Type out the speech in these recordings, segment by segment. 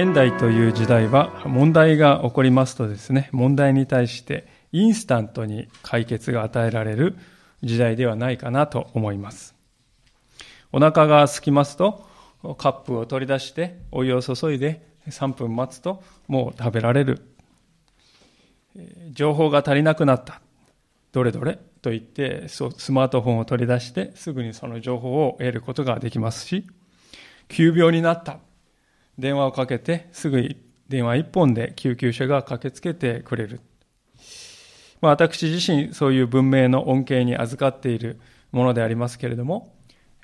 現代という時代は問題が起こりますとですね、問題に対してインスタントに解決が与えられる時代ではないかなと思います。お腹が空きますと、カップを取り出してお湯を注いで3分待つともう食べられる。情報が足りなくなった。どれどれと言ってそうスマートフォンを取り出してすぐにその情報を得ることができますし、急病になった。電話をかけてすぐ電話一本で救急車が駆けつけてくれる。まあ、私自身そういう文明の恩恵に預かっているものでありますけれども、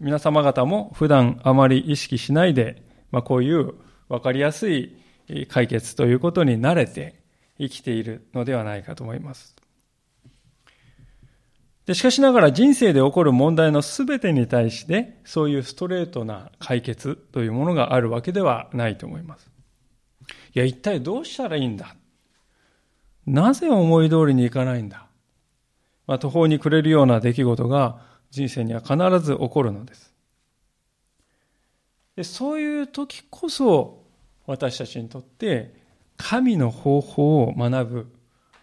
皆様方も普段あまり意識しないで、まあ、こういう分かりやすい解決ということに慣れて生きているのではないかと思います。でしかしながら人生で起こる問題のすべてに対してそういうストレートな解決というものがあるわけではないと思います。いや、一体どうしたらいいんだ？なぜ思い通りにいかないんだ？まあ、途方に暮れるような出来事が人生には必ず起こるのです。でそういう時こそ私たちにとって神の方法を学ぶ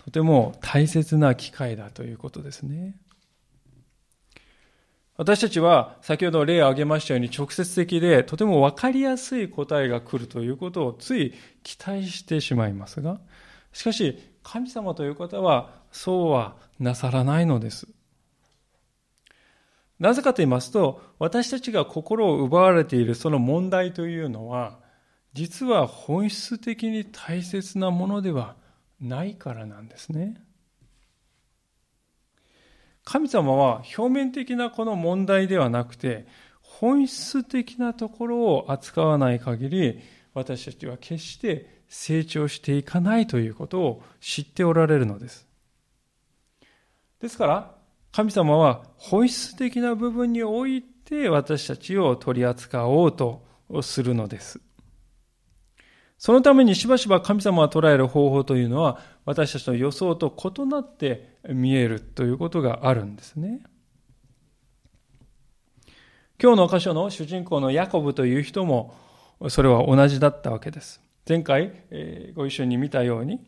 とても大切な機会だということですね。私たちは先ほど例を挙げましたように直接的でとても分かりやすい答えが来るということをつい期待してしまいますが、しかし神様という方はそうはなさらないのです。なぜかと言いますと、私たちが心を奪われているその問題というのは、実は本質的に大切なものではないからなんですね。神様は表面的なこの問題ではなくて、本質的なところを扱わない限り、私たちは決して成長していかないということを知っておられるのです。ですから、神様は本質的な部分において私たちを取り扱おうとするのです。そのためにしばしば神様が捉える方法というのは私たちの予想と異なって見えるということがあるんですね。今日の箇所の主人公のヤコブという人もそれは同じだったわけです。前回ご一緒に見たように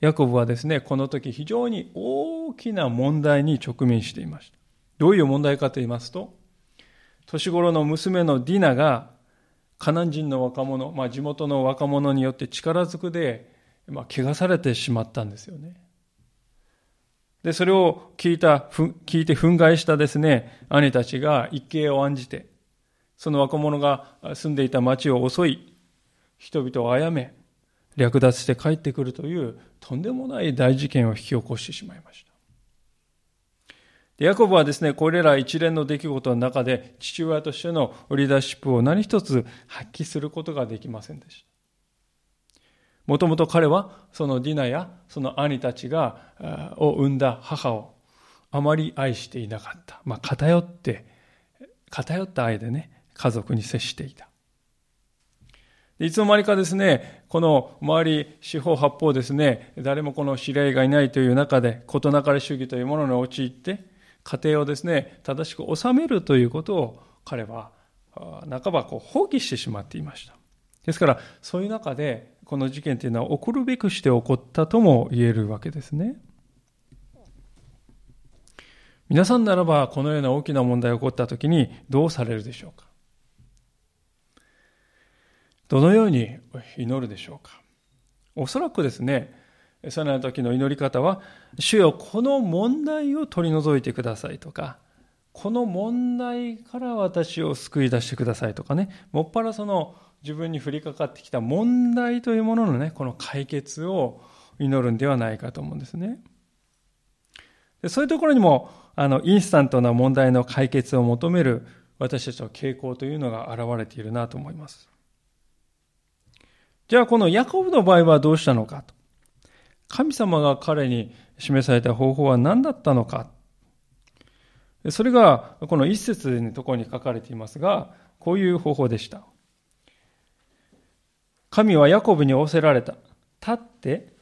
ヤコブはですね、この時非常に大きな問題に直面していました。どういう問題かと言いますと、年頃の娘のディナがカナン人の若者、まあ、地元の若者によって力ずくで、まあ、怪我されてしまったんですよね。で、それを聞いた、聞いて憤慨したですね、兄たちが一計を案じて、その若者が住んでいた町を襲い、人々を殺め、略奪して帰ってくるというとんでもない大事件を引き起こしてしまいました。でヤコブはですね、これら一連の出来事の中で父親としてのリーダーシップを何一つ発揮することができませんでした。もともと彼はそのディナやその兄たちが、を産んだ母をあまり愛していなかった。まあ、偏って、偏った愛でね、家族に接していた。いつの間にかですね、この周り四方八方ですね、誰もこの知り合いがいないという中で、事なかれ主義というものに陥って、家庭をですね、正しく収めるということを彼は半ばこう放棄してしまっていました。ですから、そういう中で、この事件というのは起こるべくして起こったとも言えるわけですね。皆さんならば、このような大きな問題が起こったときにどうされるでしょうか？どのように祈るでしょうか？おそらくですね、その時の祈り方は、主よ、この問題を取り除いてくださいとか、この問題から私を救い出してくださいとかね、もっぱらその自分に降りかかってきた問題というもののね、この解決を祈るんではないかと思うんですね。でそういうところにも、あの、インスタントな問題の解決を求める私たちの傾向というのが現れているなと思います。じゃあこのヤコブの場合はどうしたのかと。神様が彼に示された方法は何だったのか。それがこの一節のところに書かれていますが、こういう方法でした。神はヤコブに仰せられた。立って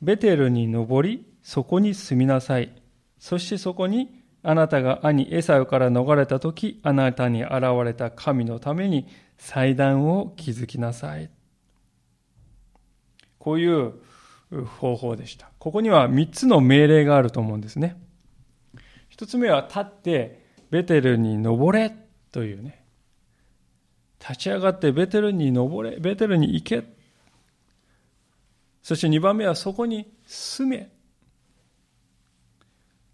ベテルに登り、そこに住みなさい。そしてそこにあなたが兄エサウから逃れた時、あなたに現れた神のために祭壇を築きなさい。こういう方法でした。ここには3つの命令があると思うんですね。1つ目は立ってベテルに登れというね。立ち上がってベテルに登れ、ベテルに行け。そして2番目はそこに住め。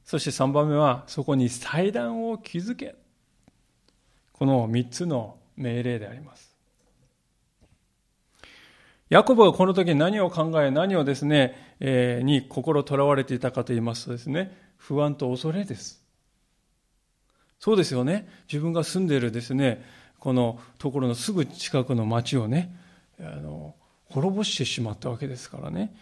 そして3番目はそこに祭壇を築け。この3つの命令であります。ヤコブがこの時何を考え、何をですね、えー、に心とらわれていたかと言いますとですね、不安と恐れです。そうですよね。自分が住んでいるですね、このところのすぐ近くの町をね、あの、滅ぼしてしまったわけですからね。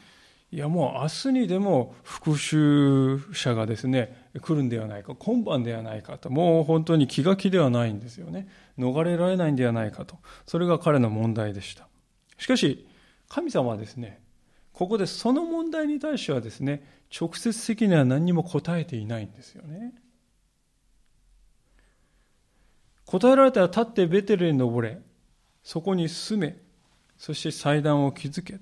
いやもう明日にでも復讐者がですね、来るんではないか、今晩ではないかと、もう本当に気が気ではないんですよね。逃れられないんではないかと。それが彼の問題でした。しかし、神様はですね、ここでその問題に対してはですね、直接的には何にも答えていないんですよね。答えられたら立ってベテルに登れ、そこに住め、そして祭壇を築け。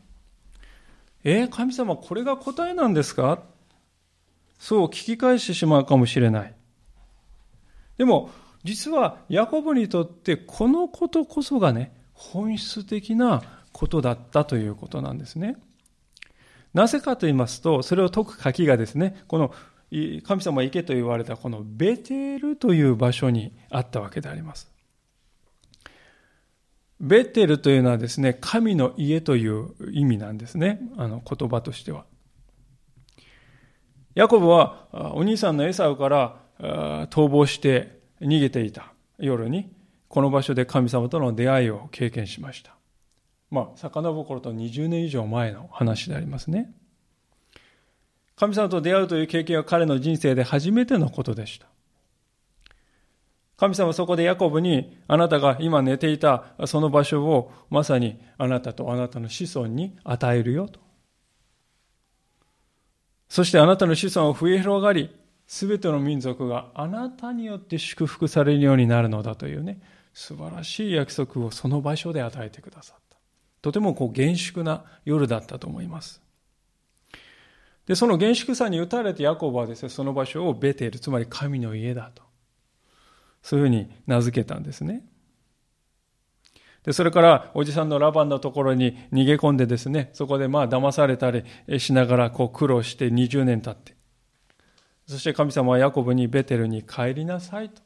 えー、神様、これが答えなんですか？そう聞き返してしまうかもしれない。でも、実はヤコブにとってこのことこそがね、本質的なことだったということなんですね。なぜかと言いますと、それを解く鍵がですね、この神様行けと言われたこのベテルという場所にあったわけであります。ベテルというのはですね、神の家という意味なんですね。あの言葉としては。ヤコブはお兄さんのエサウから逃亡して逃げていた夜に、この場所で神様との出会いを経験しました。まあ、遡ると20年以上前の話でありますね。神様と出会うという経験は彼の人生で初めてのことでした。神様はそこでヤコブにあなたが今寝ていたその場所をまさにあなたとあなたの子孫に与えるよと。そしてあなたの子孫は増え広がり、すべての民族があなたによって祝福されるようになるのだというね、素晴らしい約束をその場所で与えてくださった。とてもこう厳粛な夜だったと思います。で、その厳粛さに打たれてヤコブはですね、その場所をベテル、つまり神の家だと。そういうふうに名付けたんですね。で、それからおじさんのラバンのところに逃げ込んでですね、そこでまあ騙されたりしながらこう苦労して20年経って、そして神様はヤコブにベテルに帰りなさいと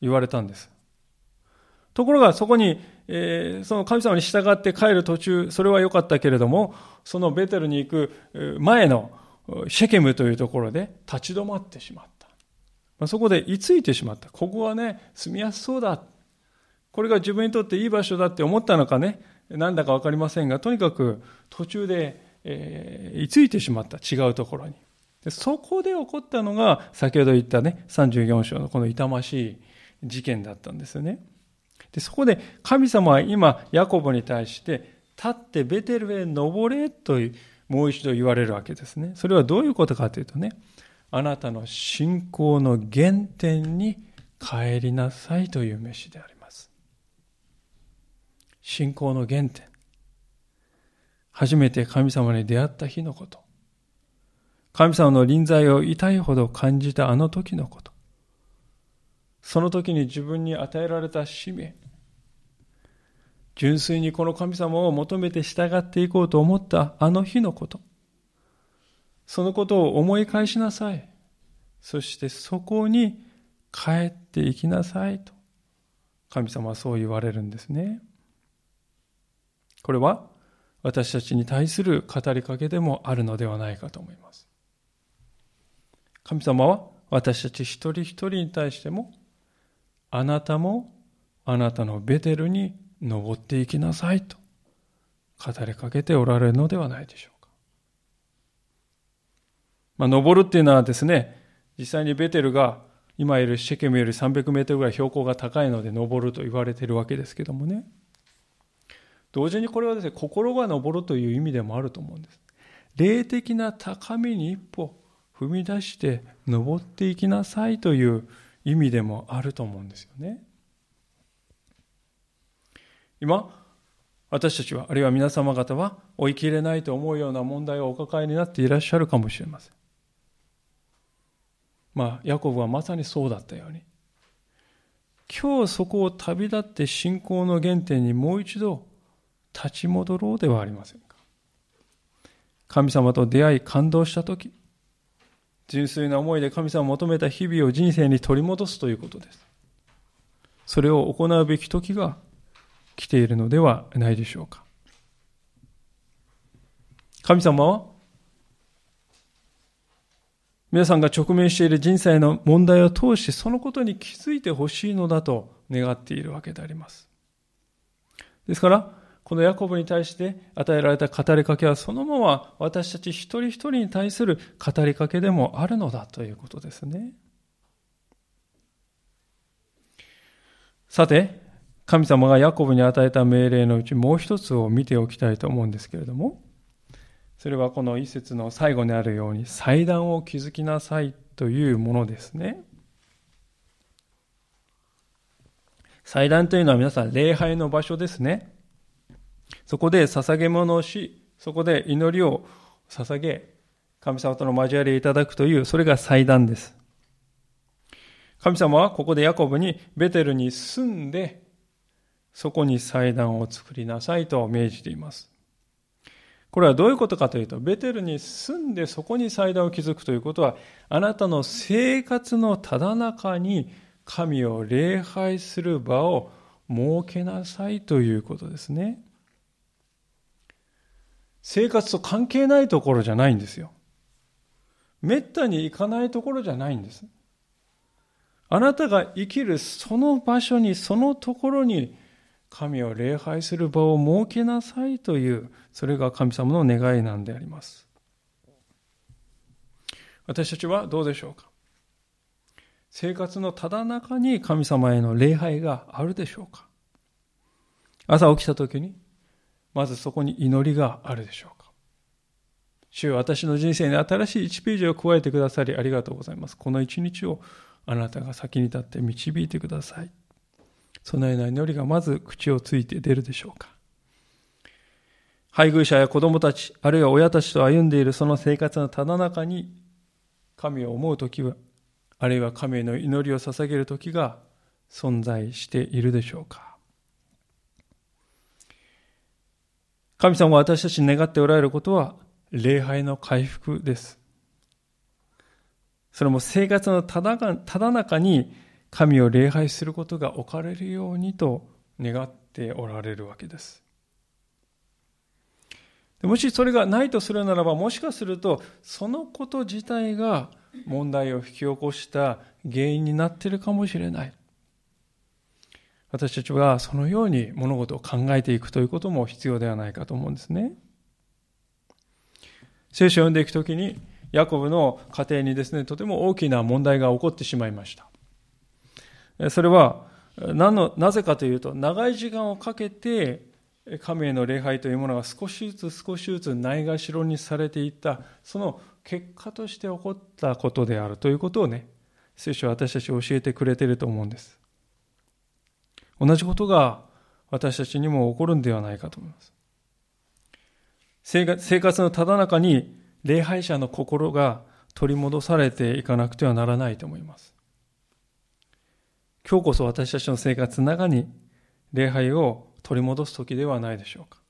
言われたんです。ところがそこに、えー、その神様に従って帰る途中、それは良かったけれども、そのベテルに行く前のシェケムというところで立ち止まってしまった。まあ、そこで居ついてしまった。ここはね、住みやすそうだ。これが自分にとっていい場所だって思ったのかね、なんだかわかりませんが、とにかく途中で、えー、居ついてしまった。違うところに。でそこで起こったのが、先ほど言ったね、34章のこの痛ましい事件だったんですよね。で、そこで神様は今、ヤコブに対して、立ってベテルへ登れともう一度言われるわけですね。それはどういうことかというとね、あなたの信仰の原点に帰りなさいという飯であります。信仰の原点。初めて神様に出会った日のこと。神様の臨在を痛いほど感じたあの時のこと。その時に自分に与えられた使命。純粋にこの神様を求めて従っていこうと思ったあの日のこと。そのことを思い返しなさい。そしてそこに帰っていきなさいと。神様はそう言われるんですね。これは私たちに対する語りかけでもあるのではないかと思います。神様は私たち一人一人に対してもあなたもあなたのベテルに登っていきなさいと語りかけておられるのではないでしょうか。まあ、登るっていうのはですね、実際にベテルが今いるシェケムより300メートルぐらい標高が高いので登ると言われてるわけですけどもね。同時にこれはですね、心が登るという意味でもあると思うんです。霊的な高みに一歩踏み出して登っていきなさいという意味でもあると思うんですよね。今、私たちは、あるいは皆様方は追い切れないと思うような問題をお抱えになっていらっしゃるかもしれません。まあ、ヤコブはまさにそうだったように、今日そこを旅立って信仰の原点にもう一度立ち戻ろうではありませんか。神様と出会い感動したとき、純粋な思いで神様を求めた日々を人生に取り戻すということです。それを行うべき時が来ているのではないでしょうか。神様は皆さんが直面している人生の問題を通してそのことに気づいてほしいのだと願っているわけであります。ですから、このヤコブに対して与えられた語りかけはそのまま私たち一人一人に対する語りかけでもあるのだということですね。さて、神様がヤコブに与えた命令のうちもう一つを見ておきたいと思うんですけれども、それはこの一節の最後にあるように祭壇を築きなさいというものですね。祭壇というのは皆さん礼拝の場所ですね。そこで捧げ物をし、そこで祈りを捧げ、神様との交わりをいただくという、それが祭壇です。神様はここでヤコブにベテルに住んでそこに祭壇を作りなさいと命じています。これはどういうことかというと、ベテルに住んでそこに祭壇を築くということは、あなたの生活のただ中に神を礼拝する場を設けなさいということですね。生活と関係ないところじゃないんですよ。めったに行かないところじゃないんです。あなたが生きるその場所に、そのところに神を礼拝する場を設けなさいという、それが神様の願いなんであります。私たちはどうでしょうか？生活のただ中に神様への礼拝があるでしょうか？朝起きた時に、まずそこに祈りがあるでしょうか？主よ私の人生に新しい1ページを加えてくださりありがとうございます。この一日をあなたが先に立って導いてください。そのような祈りがまず口をついて出るでしょうか。配偶者や子供たち、あるいは親たちと歩んでいるその生活のただ中に、神を思う時は、あるいは神への祈りを捧げる時が存在しているでしょうか。神様が私たちに願っておられることは、礼拝の回復です。それも生活のただ中に神を礼拝することが置かれるようにと願っておられるわけです。もしそれがないとするならば、もしかすると、そのこと自体が問題を引き起こした原因になっているかもしれない。私たちはそのように物事を考えていくということも必要ではないかと思うんですね。聖書を読んでいくときに、ヤコブの家庭にですね、とても大きな問題が起こってしまいました。それは何の、なぜかというと、長い時間をかけて、神への礼拝というものが少しずつ少しずつないがしろにされていった、その結果として起こったことであるということをね、聖書は私たち教えてくれていると思うんです。同じことが私たちにも起こるんではないかと思います。生活のただ中に礼拝者の心が取り戻されていかなくてはならないと思います。今日こそ私たちの生活の中に礼拝を取り戻す時ではないでしょうか。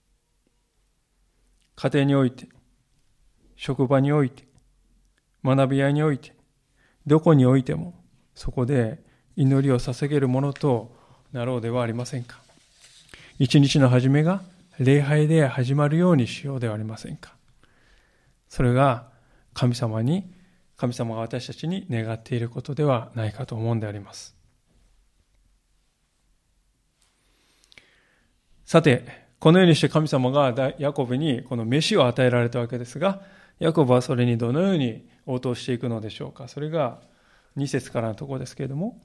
家庭において、職場において、学び屋において、どこにおいても、そこで祈りを捧げるものとなろうではありませんか。一日の始めが礼拝で始まるようにしようではありませんか。それが神様に、神様が私たちに願っていることではないかと思うんであります。さて、このようにして神様がヤコブにこの飯を与えられたわけですが、ヤコブはそれにどのように応答していくのでしょうか？それが2節からのところですけれども、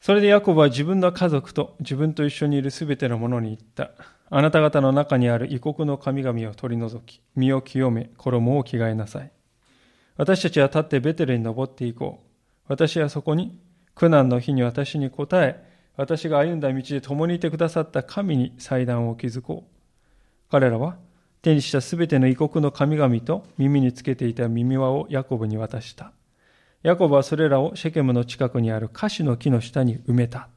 それでヤコブは自分の家族と自分と一緒にいるすべてのものに言った。あなた方の中にある異国の神々を取り除き、身を清め、衣を着替えなさい。私たちは立ってベテルに登っていこう。私はそこに苦難の日に私に答え、私が歩んだ道で共にいてくださった神に祭壇を築こう。彼らは手にしたすべての異国の神々と耳につけていた耳輪をヤコブに渡した。ヤコブはそれらをシェケムの近くにあるカシの木の下に埋めた。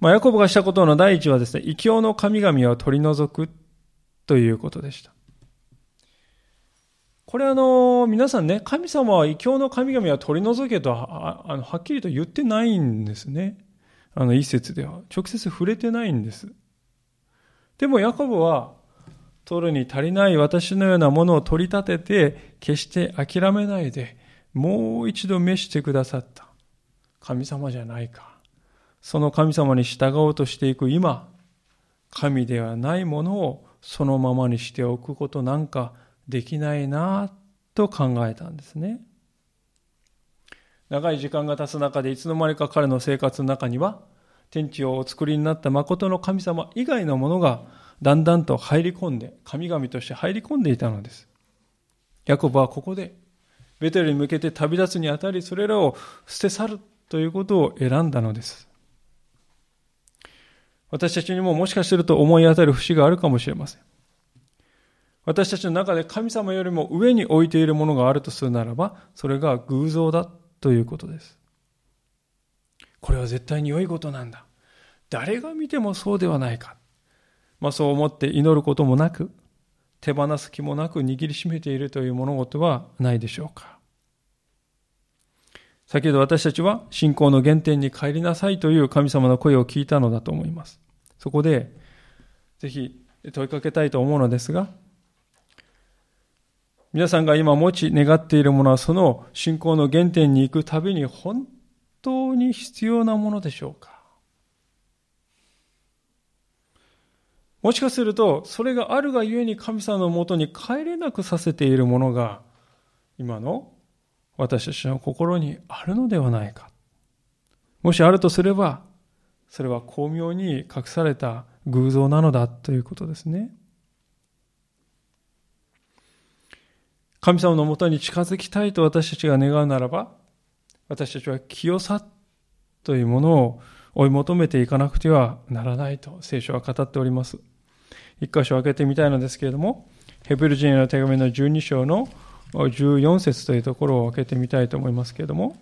まあ、ヤコブがしたことの第一はですね、異教の神々を取り除くということでした。これあの、皆さんね、神様は異教の神々は取り除けとは、あの、はっきりと言ってないんですね。あの、一節では。直接触れてないんです。でもヤコブは、取るに足りない私のようなものを取り立てて、決して諦めないで、もう一度召してくださった。神様じゃないか。その神様に従おうとしていく今、神ではないものをそのままにしておくことなんかできないなと考えたんですね。長い時間が経つ中でいつの間にか彼の生活の中には天地をお作りになった誠の神様以外のものがだんだんと入り込んで神々として入り込んでいたのです。ヤコブはここでベテルに向けて旅立つにあたりそれらを捨て去るということを選んだのです。私たちにももしかすると思い当たる節があるかもしれません。私たちの中で神様よりも上に置いているものがあるとするならば、それが偶像だということです。これは絶対に良いことなんだ。誰が見てもそうではないか。まあそう思って祈ることもなく、手放す気もなく握りしめているという物事はないでしょうか。先ほど私たちは信仰の原点に帰りなさいという神様の声を聞いたのだと思います。そこで、ぜひ問いかけたいと思うのですが、皆さんが今持ち願っているものはその信仰の原点に行くたびに本当に必要なものでしょうか？もしかすると、それがあるがゆえに神様のもとに帰れなくさせているものが、今の私たちの心にあるのではないか。もしあるとすれば、それは巧妙に隠された偶像なのだということですね。神様のもとに近づきたいと私たちが願うならば、私たちは清さというものを追い求めていかなくてはならないと聖書は語っております。一箇所開けてみたいのですけれども、ヘブル人への手紙の12章の14節というところを開けてみたいと思いますけれども、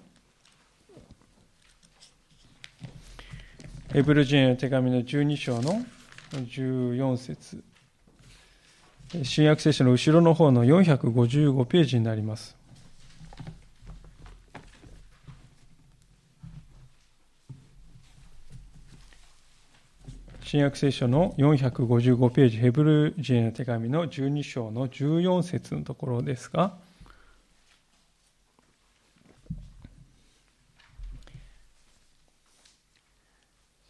ヘブル人への手紙の12章の14節新約聖書の後ろの方の455ページになります。新約聖書の455ページ、ヘブル人への手紙の12章の14節のところですが、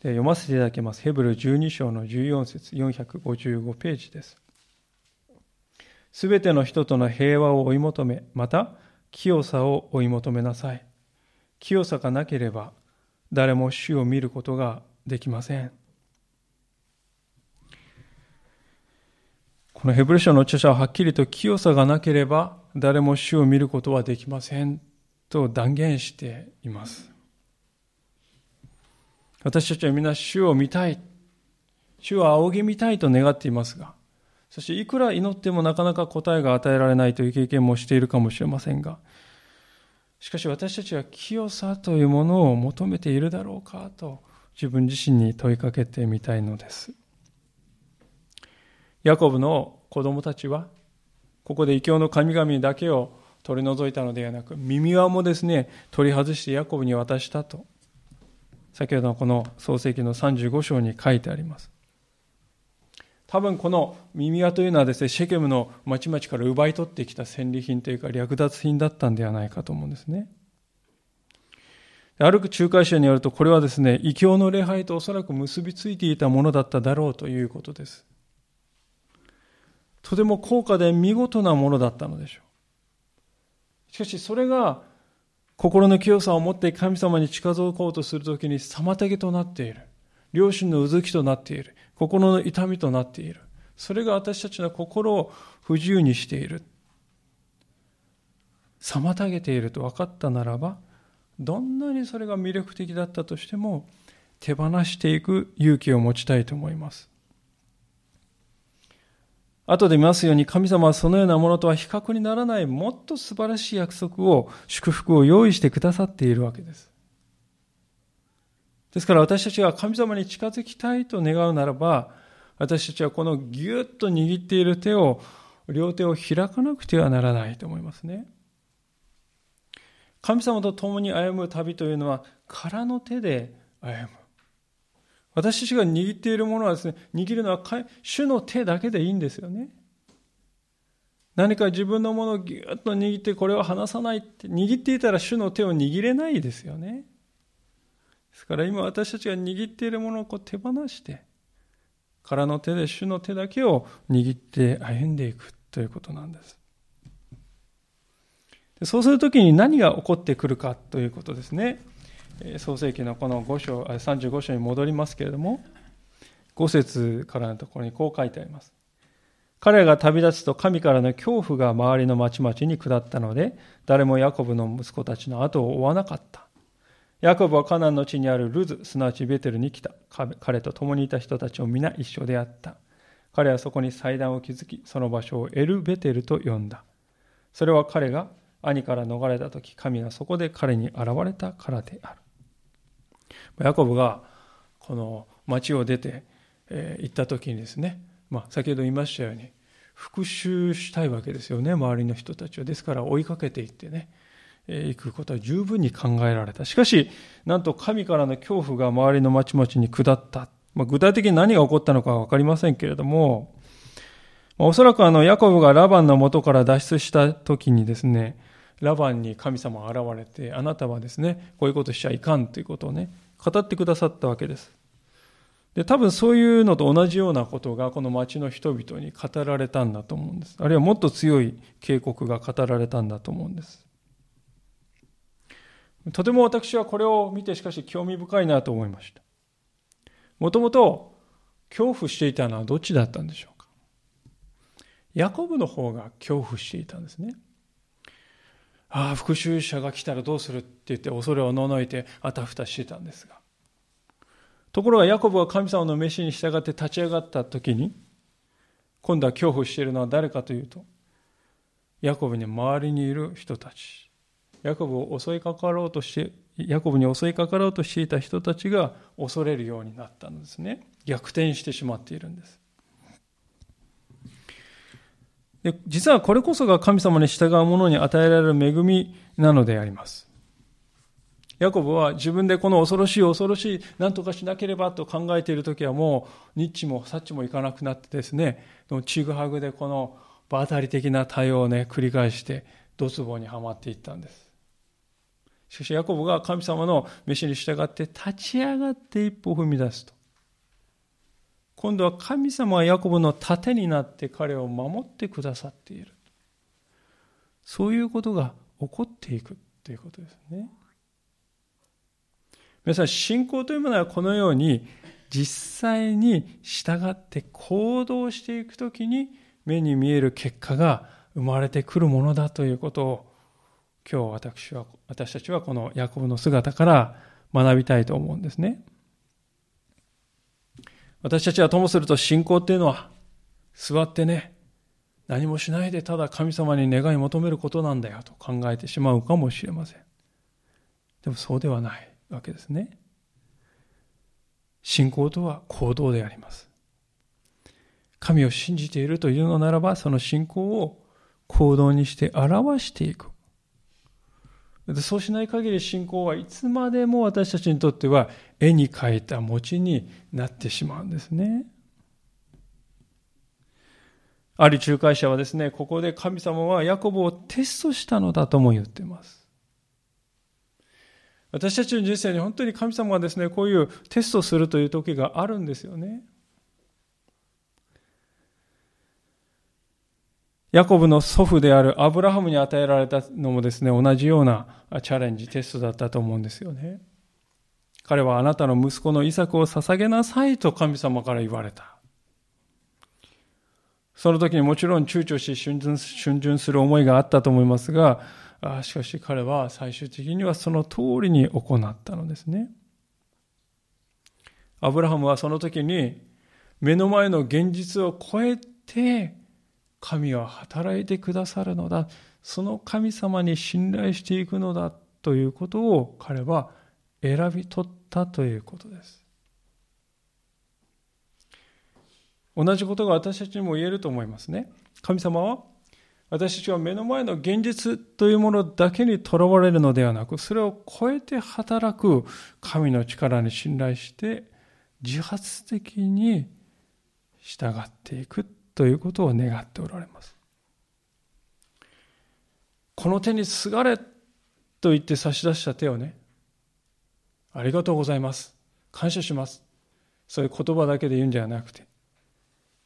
で読ませていただきます。ヘブル12章の14節455ページです。すべての人との平和を追い求め、また清さを追い求めなさい。清さがなければ誰も主を見ることができません。このヘブル書の著者ははっきりと清さがなければ誰も主を見ることはできませんと断言しています。私たちは皆主を見たい。主を仰ぎ見たいと願っていますが、そしていくら祈ってもなかなか答えが与えられないという経験もしているかもしれませんが、しかし私たちは清さというものを求めているだろうかと自分自身に問いかけてみたいのです。ヤコブの子供たちは、ここで異教の神々だけを取り除いたのではなく、耳輪もですね、取り外してヤコブに渡したと、先ほどのこの創世記の35章に書いてあります。多分この耳輪というのはですね、シェケムの町々から奪い取ってきた戦利品というか略奪品だったんではないかと思うんですね。ある仲介者によると、これはですね、異教の礼拝とおそらく結びついていたものだっただろうということです。とても高価で見事なものだったのでしょう。しかしそれが心の清さを持って神様に近づこうとするときに妨げとなっている。良心のうずきとなっている。心の痛みとなっている。それが私たちの心を不自由にしている。妨げていると分かったならば、どんなにそれが魅力的だったとしても、手放していく勇気を持ちたいと思います。後で見ますように神様はそのようなものとは比較にならないもっと素晴らしい約束を、祝福を用意してくださっているわけです。ですから私たちが神様に近づきたいと願うならば、私たちはこのぎゅっと握っている手を、両手を開かなくてはならないと思いますね。神様と共に歩む旅というのは、空の手で歩む。私たちが握っているものはですね、握るのは主の手だけでいいんですよね。何か自分のものをぎゅっと握ってこれを離さないって、握っていたら主の手を握れないですよね。ですから今私たちが握っているものをこう手放して、空の手で主の手だけを握って歩んでいくということなんです。そうするときに何が起こってくるかということですね。創世記のこの5章、35章に戻りますけれども、5節からのところにこう書いてあります。彼が旅立つと神からの恐怖が周りの町々に下ったので、誰もヤコブの息子たちの後を追わなかった。ヤコブはカナンの地にあるルズ、すなわちベテルに来た。彼と共にいた人たちも皆一緒であった。彼はそこに祭壇を築き、その場所をエル・ベテルと呼んだ。それは彼が兄から逃れた時、神がそこで彼に現れたからである。ヤコブがこの町を出て、え、行った時にですね、まあ、先ほど言いましたように復讐したいわけですよね周りの人たちはですから追いかけていってね、えー、行くことは十分に考えられたしかしなんと神からの恐怖が周りの町々に下った、まあ、具体的に何が起こったのかは分かりませんけれども、まあ、おそらくあのヤコブがラバンの元から脱出した時にですねラバンに神様が現れてあなたはですねこういうことしちゃいかんということをね語ってくださったわけです。で、多分そういうのと同じようなことがこの町の人々に語られたんだと思うんです。あるいはもっと強い警告が語られたんだと思うんです。とても私はこれを見てしかし興味深いなと思いました。もともと恐怖していたのはどっちだったんでしょうか？ヤコブの方が恐怖していたんですね。ああ、復讐者が来たらどうするって言って恐れをののいてあたふたしてたんですが。ところがヤコブは神様の飯に従って立ち上がった時に、今度は恐怖しているのは誰かというと、ヤコブに周りにいる人たち。ヤコブを襲いかかろうとして、ヤコブに襲いかかろうとしていた人たちが恐れるようになったんですね。逆転してしまっているんです。で実はこれこそが神様に従う者に与えられる恵みなのであります。ヤコブは自分でこの恐ろしい恐ろしい何とかしなければと考えている時はもうニッチもサッチもいかなくなってですねちぐはぐでこの場当たり的な対応をね繰り返してドツボにはまっていったんですしかしヤコブが神様の飯に従って立ち上がって一歩踏み出すと今度は神様はヤコブの盾になって彼を守ってくださっている。そういうことが起こっていくということですね。皆さん、信仰というものはこのように実際に従って行動していくときに目に見える結果が生まれてくるものだということを今日私は、私たちはこのヤコブの姿から学びたいと思うんですね。私たちはともすると信仰っていうのは座ってね、何もしないでただ神様に願い求めることなんだよと考えてしまうかもしれません。でもそうではないわけですね。信仰とは行動であります。神を信じているというのならば、その信仰を行動にして表していく。そうしない限り信仰はいつまでも私たちにとっては絵に描いた餅になってしまうんですね。ある仲介者はですね、ここで神様はヤコブをテストしたのだとも言っています。私たちの人生に本当に神様がですね、こういうテストするという時があるんですよね。ヤコブの祖父であるアブラハムに与えられたのもですね、同じようなチャレンジ、テストだったと思うんですよね。彼はあなたの息子のイサクを捧げなさいと神様から言われた。その時にもちろん躊躇し、逡巡する思いがあったと思いますが、しかし彼は最終的にはその通りに行ったのですね。アブラハムはその時に目の前の現実を超えて神は働いてくださるのだ。その神様に信頼していくのだということを彼は選び取ったということです。同じことが私たちにも言えると思いますね。神様は私たちは目の前の現実というものだけにとらわれるのではなく、それを超えて働く神の力に信頼して自発的に従っていくということを願っておられます。この手にすがれと言って差し出した手をね、ありがとうございます。感謝します。そういう言葉だけで言うんじゃなくて、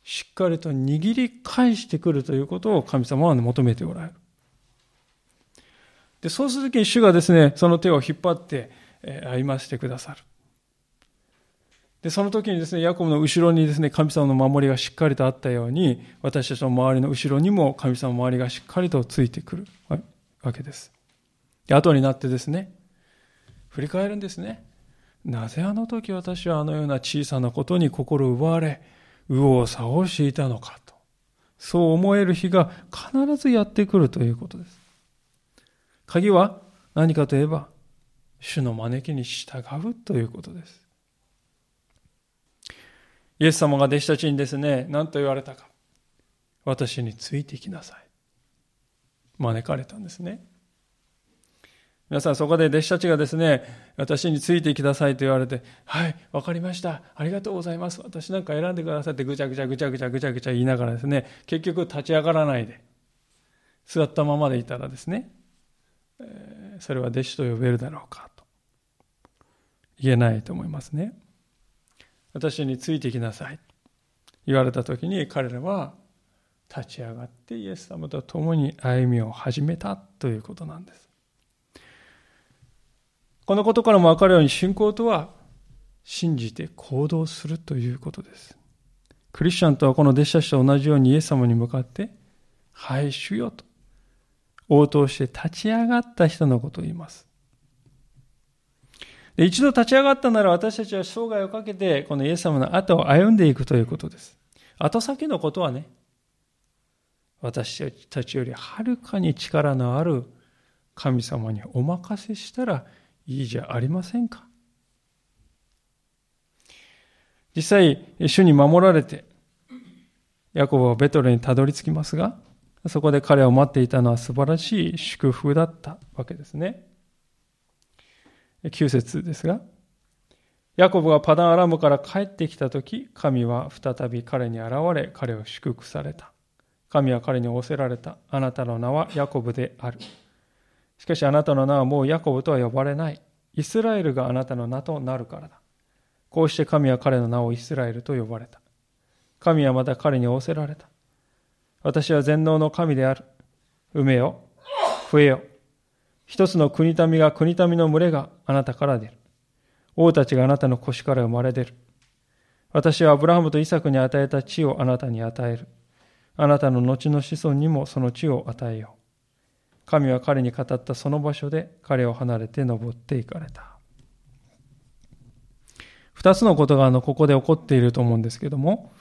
しっかりと握り返してくるということを神様は求めておられる。で、そうするときに主がですね、その手を引っ張って、え、歩ませてくださる。で、その時にですね、ヤコブの後ろにですね、神様の守りがしっかりとあったように、私たちの周りの後ろにも神様の周りがしっかりとついてくるわけです。で、後になってですね、振り返るんですね。なぜあの時私はあのような小さなことに心奪われ、右往左往していたのかと。そう思える日が必ずやってくるということです。鍵は何かといえば、主の招きに従うということです。イエス様が弟子たちにですね、何と言われたか。私についてきなさい。招かれたんですね。皆さんそこで弟子たちがですね、私についてきなさいと言われて、はい、わかりました。ありがとうございます。私なんか選んでくださいってぐちゃぐちゃぐちゃぐちゃぐちゃぐちゃ言いながらですね、結局立ち上がらないで、座ったままでいたらですね、それは弟子と呼べるだろうかと言えないと思いますね。私についてきなさい。言われた時に彼らは立ち上がってイエス様と共に歩みを始めたということなんです。このことからも分かるように信仰とは信じて行動するということです。クリスチャンとはこの弟子たちと同じようにイエス様に向かって、はい、主よと応答して立ち上がった人のことを言います。で一度立ち上がったなら私たちは生涯をかけてこのイエス様の後を歩んでいくということです。後先のことはね、私たちよりはるかに力のある神様にお任せしたらいいじゃありませんか。実際、主に守られて、ヤコブはベトレにたどり着きますが、そこで彼を待っていたのは素晴らしい祝福だったわけですね。9節ですが、ヤコブがパダンアラムから帰ってきたとき、神は再び彼に現れ、彼を祝福された。神は彼に仰せられた。あなたの名はヤコブである。しかしあなたの名はもうヤコブとは呼ばれない。イスラエルがあなたの名となるからだ。こうして神は彼の名をイスラエルと呼ばれた。神はまた彼に仰せられた。私は全能の神である。埋めよ。増えよ。一つの国民が国民の群れがあなたから出る。王たちがあなたの腰から生まれ出る。私はアブラハムとイサクに与えた地をあなたに与える。あなたの後の子孫にもその地を与えよう。神は彼に語ったその場所で彼を離れて登っていかれた。二つのことがあのここで起こっていると思うんですけども、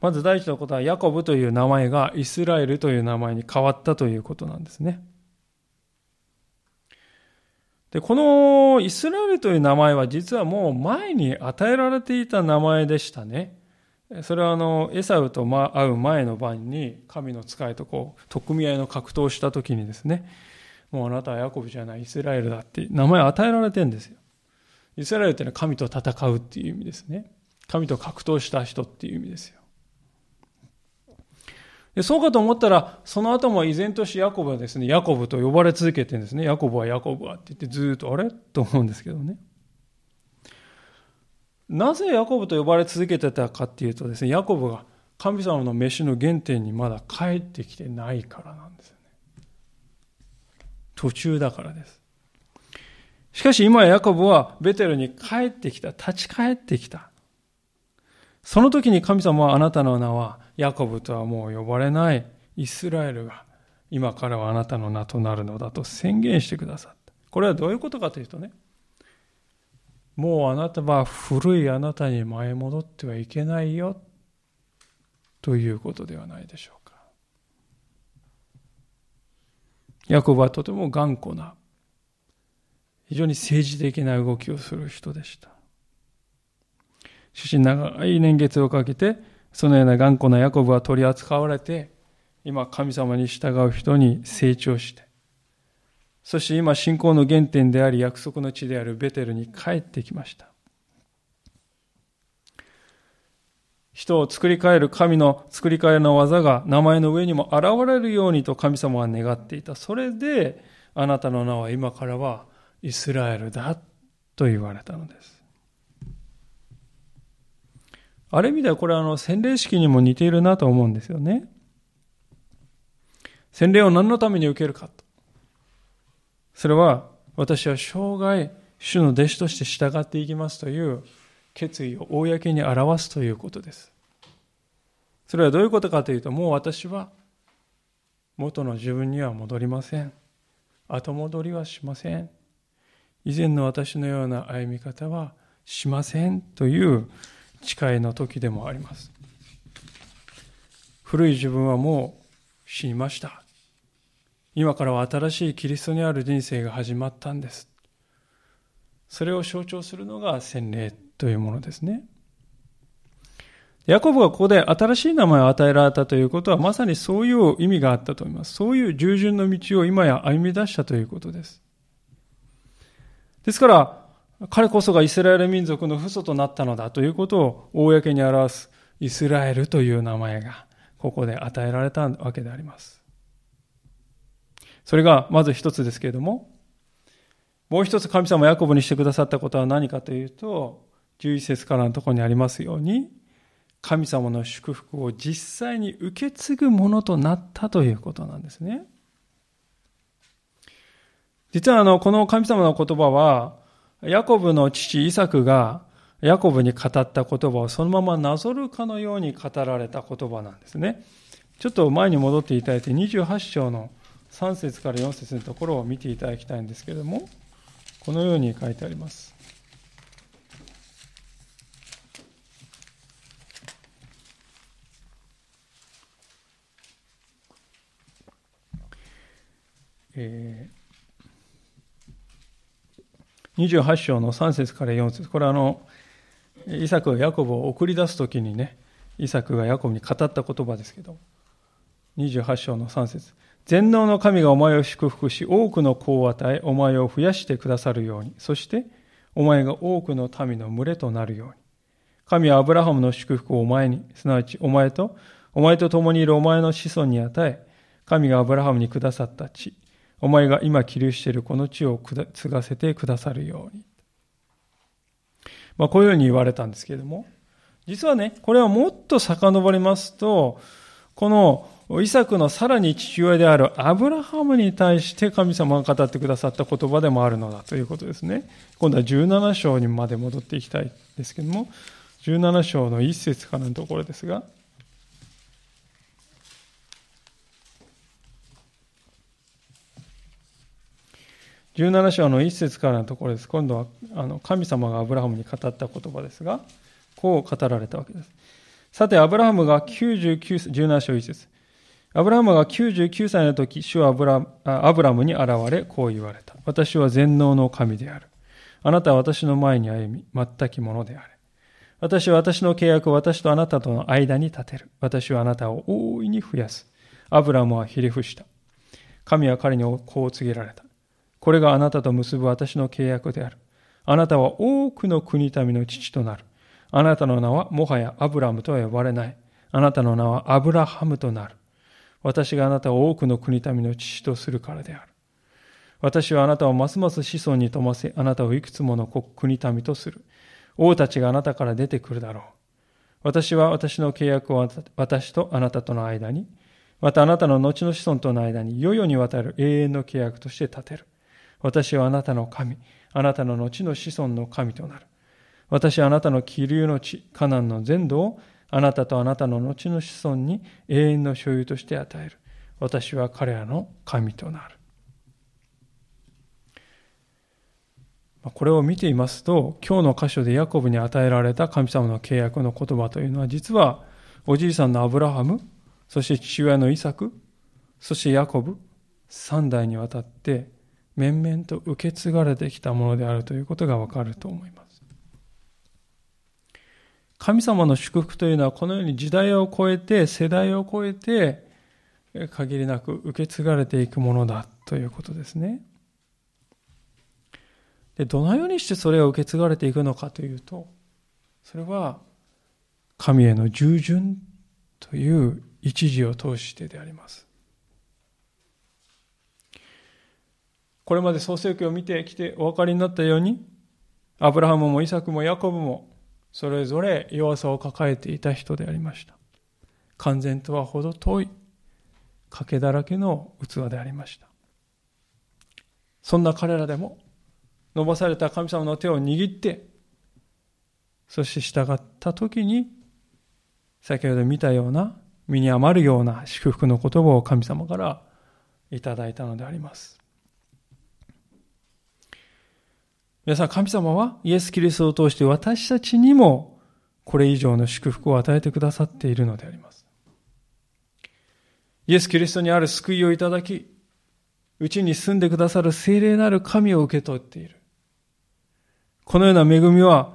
まず第一のことはヤコブという名前がイスラエルという名前に変わったということなんですね。で、このイスラエルという名前は実はもう前に与えられていた名前でしたね。それはあの、エサウと会う前の晩に、神の使いとこう、取っ組み合いの格闘をした時にですね、もうあなたはヤコブじゃない、イスラエルだって名前与えられてんですよ。イスラエルっていうのは神と戦うっていう意味ですね。神と格闘した人っていう意味ですよ。でそうかと思ったら、その後も依然としてヤコブはですね、ヤコブと呼ばれ続けてるんですね。ヤコブはヤコブはって言ってずっとあれ？と思うんですけどね。なぜヤコブと呼ばれ続けてたかっていうとですね、ヤコブが神様の飯の原点にまだ帰ってきてないからなんですよね。途中だからです。しかし今ヤコブはベテルに帰ってきた、立ち返ってきた。その時に神様はあなたの名はヤコブとはもう呼ばれないイスラエルが今からはあなたの名となるのだと宣言してくださった。これはどういうことかというとね、もうあなたは古いあなたに前戻ってはいけないよということではないでしょうか。ヤコブはとても頑固な、非常に政治的な動きをする人でした。しかし長い年月をかけて、そのような頑固なヤコブは取り扱われて、今神様に従う人に成長して、そして今信仰の原点であり約束の地であるベテルに帰ってきました。人を作り変える神の作り変えの技が名前の上にも現れるようにと神様は願っていた。それで、あなたの名は今からはイスラエルだと言われたのです。ある意味ではこれはあの洗礼式にも似ているなと思うんですよね。洗礼を何のために受けるかと。それは私は生涯主の弟子として従っていきますという決意を公に表すということです。それはどういうことかというと、もう私は元の自分には戻りません。後戻りはしません。以前の私のような歩み方はしませんという誓いの時でもあります。古い自分はもう死にました。今からは新しいキリストにある人生が始まったんです。それを象徴するのが洗礼というものですね。ヤコブがここで新しい名前を与えられたということはまさにそういう意味があったと思います。そういう従順の道を今や歩み出したということです。ですから、彼こそがイスラエル民族の父祖となったのだということを公に表すイスラエルという名前がここで与えられたわけであります。それがまず一つですけれども、もう一つ神様ヤコブにしてくださったことは何かというと、11節からのところにありますように、神様の祝福を実際に受け継ぐものとなったということなんですね。実はあの、この神様の言葉は、ヤコブの父イサクがヤコブに語った言葉をそのままなぞるかのように語られた言葉なんですね。ちょっと前に戻っていただいて28章の3節から4節のところを見ていただきたいんですけれども、このように書いてあります。えー、28章の3節から4節。これはあの、イサクがヤコブを送り出すときにね、イサクがヤコブに語った言葉ですけど、28章の3節。全能の神がお前を祝福し、多くの子を与え、お前を増やしてくださるように、そして、お前が多くの民の群れとなるように。神はアブラハムの祝福をお前に、すなわちお前と、お前と共にいるお前の子孫に与え、神がアブラハムにくださった地、お前が今起立しているこの地を継がせてくださるように。まあ、こういうふうに言われたんですけれども、実はね、これはもっと遡りますと、このイサクのさらに父親であるアブラハムに対して神様が語ってくださった言葉でもあるのだということですね。今度は17章にまで戻っていきたいですけども、17章の一節からのところですが、17章の一節からのところです。今度はあの神様がアブラハムに語った言葉ですが、こう語られたわけです。さて、アブラハムが99、17章一節アブラハムが99歳の時、主はアブラアブラムに現れ、こう言われた。私は全能の神である。あなたは私の前に歩み、全きものであれ。私は私の契約を私とあなたとの間に立てる。私はあなたを大いに増やす。アブラムはひれ伏した。神は彼にこう告げられた。これがあなたと結ぶ私の契約である。あなたは多くの国民の父となる。あなたの名はもはやアブラムとは呼ばれない。あなたの名はアブラハムとなる。私があなたを多くの国民の父とするからである。私はあなたをますます子孫に富ませ、あなたをいくつもの国民とする。王たちがあなたから出てくるだろう。私は私の契約を私とあなたとの間に、またあなたの後の子孫との間に、世々にわたる永遠の契約として立てる。私はあなたの神、あなたの後の子孫の神となる。私はあなたの気流の地、カナンの全土をあなたとあなたの後の子孫に永遠の所有として与える。私は彼らの神となる。これを見ていますと、今日の箇所でヤコブに与えられた神様の契約の言葉というのは、実はおじいさんのアブラハム、そして父親のイサク、そしてヤコブ、三代にわたって面々と受け継がれてきたものであるということがわかると思います。神様の祝福というのはこのように時代を超えて、世代を超えて、限りなく受け継がれていくものだということですね。で、どのようにしてそれを受け継がれていくのかというと、それは神への従順という一時を通してであります。これまで創世記を見てきてお分かりになったように、アブラハムもイサクもヤコブもそれぞれ弱さを抱えていた人でありました。完全とは程遠い、賭けだらけの器でありました。そんな彼らでも伸ばされた神様の手を握って、そして従った時に、先ほど見たような、身に余るような祝福の言葉を神様からいただいたのであります。皆さん、神様はイエス・キリストを通して私たちにもこれ以上の祝福を与えてくださっているのであります。イエス・キリストにある救いをいただき、うちに住んでくださる聖霊なる神を受け取っている。このような恵みは、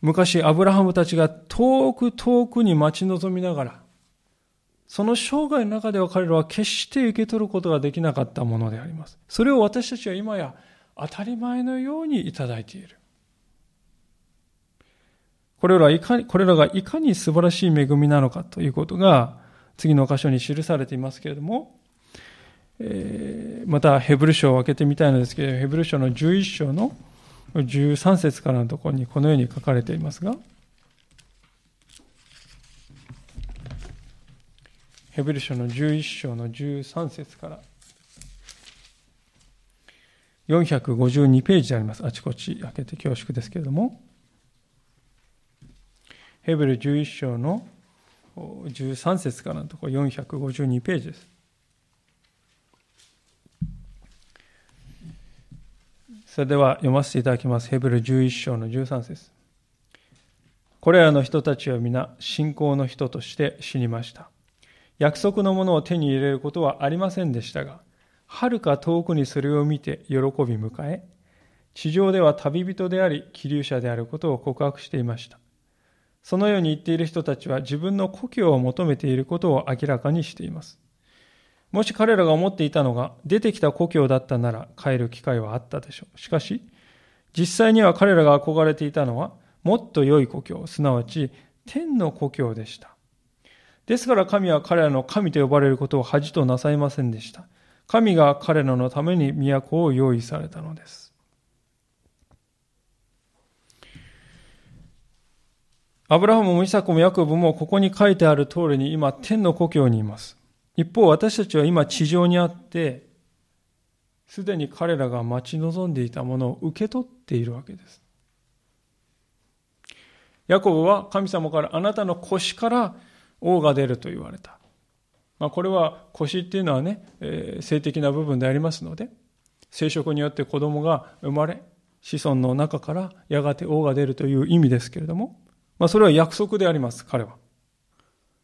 昔アブラハムたちが遠く遠くに待ち望みながら、その生涯の中では彼らは決して受け取ることができなかったものであります。それを私たちは今や当たり前のようにいただいている。これらいか、これらがいかに素晴らしい恵みなのかということが次の箇所に記されていますけれども、えー、またヘブル書を開けてみたいのですけれど、ヘブル書の11章の13節からのところにこのように書かれていますが、ヘブル書の11章の13節から452ページであります。あちこち開けて恐縮ですけれども、ヘブル11章の13節からのところ452ページです。それでは読ませていただきます。ヘブル11章の13節これらの人たちは皆信仰の人として死にました。約束のものを手に入れることはありませんでしたが、遥か遠くにそれを見て喜び迎え、地上では旅人であり、気流者であることを告白していました。そのように言っている人たちは自分の故郷を求めていることを明らかにしています。もし彼らが思っていたのが出てきた故郷だったなら帰る機会はあったでしょう。しかし、実際には彼らが憧れていたのはもっと良い故郷、すなわち天の故郷でした。ですから神は彼らの神と呼ばれることを恥となさいませんでした。神が彼らのために都を用意されたのです。アブラハムもイサクもヤコブもここに書いてある通りに今天の故郷にいます。一方、私たちは今地上にあって、すでに彼らが待ち望んでいたものを受け取っているわけです。ヤコブは神様からあなたの腰から王が出ると言われた。まあ、これは腰っていうのはね、えー、性的な部分でありますので、生殖によって子供が生まれ、子孫の中からやがて王が出るという意味ですけれども、まあ、それは約束であります、彼は。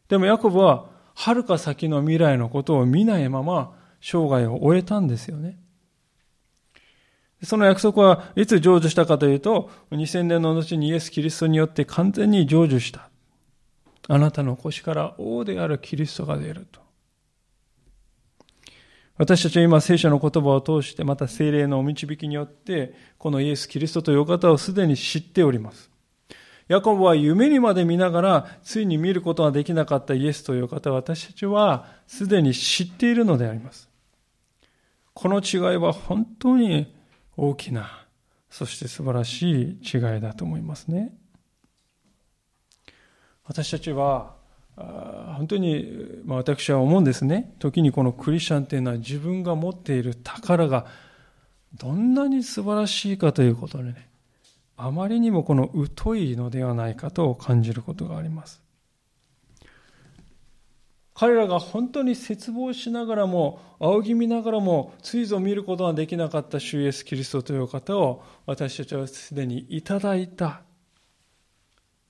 でもヤコブは遥か先の未来のことを見ないまま生涯を終えたんですよね。その約束はいつ成就したかというと、2000年の後にイエス・キリストによって完全に成就した。あなたの腰から王であるキリストが出ると。私たちは今聖書の言葉を通してまた精霊のお導きによってこのイエス・キリストという方をすでに知っております。ヤコブは夢にまで見ながら、ついに見ることができなかったイエスという方は私たちはすでに知っているのであります。この違いは本当に大きな、そして素晴らしい違いだと思いますね。私たちは、本当に、まあ、私は思うんですね。時にこのクリスチャンというのは自分が持っている宝がどんなに素晴らしいかということでね、あまりにもこの疎いのではないかと感じることがあります。彼らが本当に絶望しながらも、仰ぎ見ながらも、ついぞ見ることができなかった主イエス・キリストという方を、私たちはすでにいただいた。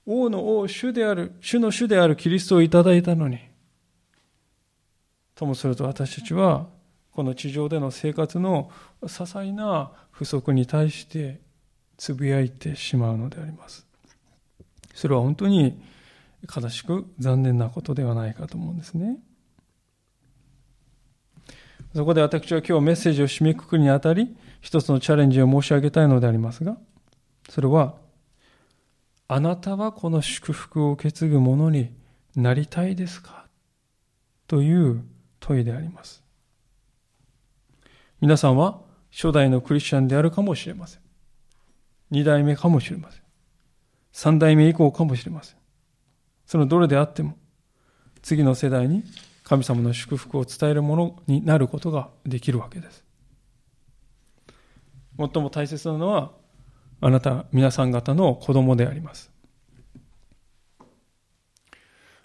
王の王、主である、主の主であるキリストをいただいたのに。ともすると私たちは、この地上での生活の些細な不足に対してつぶやいてしまうのであります。それは本当に悲しく残念なことではないかと思うんですね。そこで私は今日メッセージを締めくくりにあたり、一つのチャレンジを申し上げたいのでありますが、それは、あなたはこの祝福を受け継ぐものになりたいですか？という問いであります。皆さんは初代のクリスチャンであるかもしれません。二代目かもしれません。三代目以降かもしれません。そのどれであっても、次の世代に神様の祝福を伝えるものになることができるわけです。最も大切なのは、あなた、皆さん方の子供であります。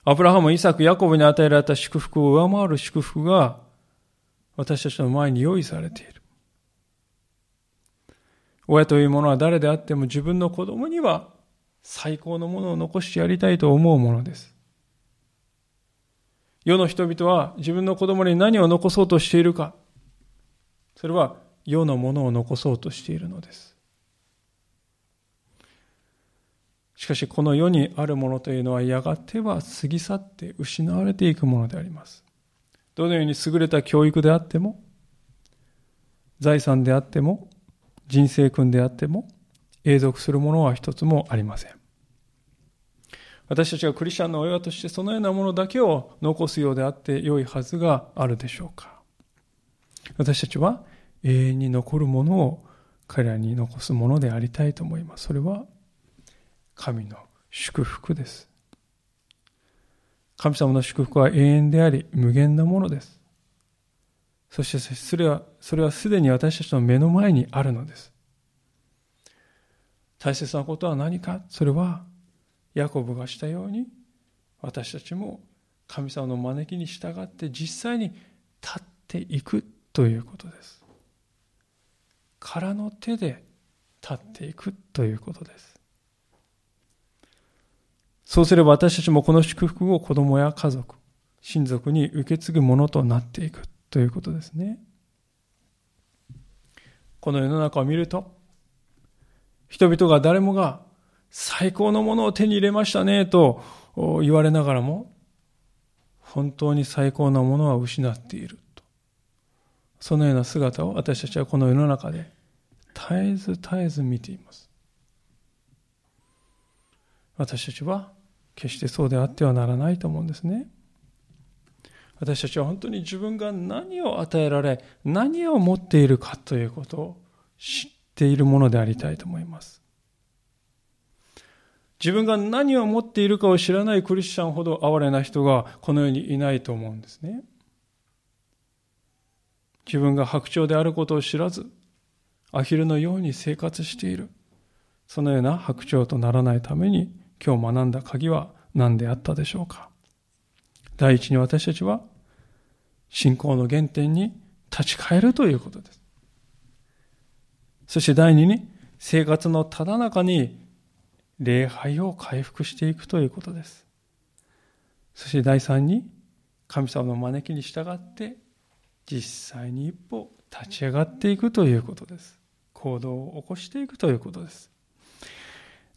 アブラハム、イサク、ヤコブに与えられた祝福を上回る祝福が私たちの前に用意されている。親というものは誰であっても自分の子供には最高のものを残してやりたいと思うものです。世の人々は自分の子供に何を残そうとしているか。それは世のものを残そうとしているのです。しかしこの世にあるものというのはやがては過ぎ去って失われていくものであります。どのように優れた教育であっても、財産であっても、人生訓であっても、永続するものは一つもありません。私たちがクリスチャンの親としてそのようなものだけを残すようであって良いはずがあるでしょうか。私たちは永遠に残るものを彼らに残すものでありたいと思います。それは神の祝福です。神様の祝福は永遠であり、無限なものです。そしてそれは、それはすでに私たちの目の前にあるのです。大切なことは何か？それは、ヤコブがしたように、私たちも神様の招きに従って実際に立っていくということです。空の手で立っていくということです。そうすれば私たちもこの祝福を子供や家族、親族に受け継ぐものとなっていくということですね。この世の中を見ると、人々が誰もが最高のものを手に入れましたねと言われながらも、本当に最高なものは失っていると。そのような姿を私たちはこの世の中で絶えず絶えず見ています。私たちは決してそうであってはならないと思うんですね。私たちは本当に自分が何を与えられ、何を持っているかということを知っているものでありたいと思います。自分が何を持っているかを知らないクリスチャンほど哀れな人がこの世にいないと思うんですね。自分が白鳥であることを知らず、アヒルのように生活している。そのような白鳥とならないために今日学んだ鍵は何であったでしょうか？第一に私たちは信仰の原点に立ち返るということです。そして第二に生活のただ中に礼拝を回復していくということです。そして第三に神様の招きに従って実際に一歩立ち上がっていくということです。行動を起こしていくということです。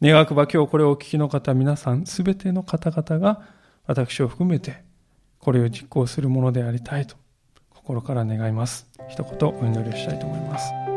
願くば今日これをお聞きの方皆さん、すべての方々が私を含めてこれを実行するものでありたいと心から願います。一言お祈りをしたいと思います。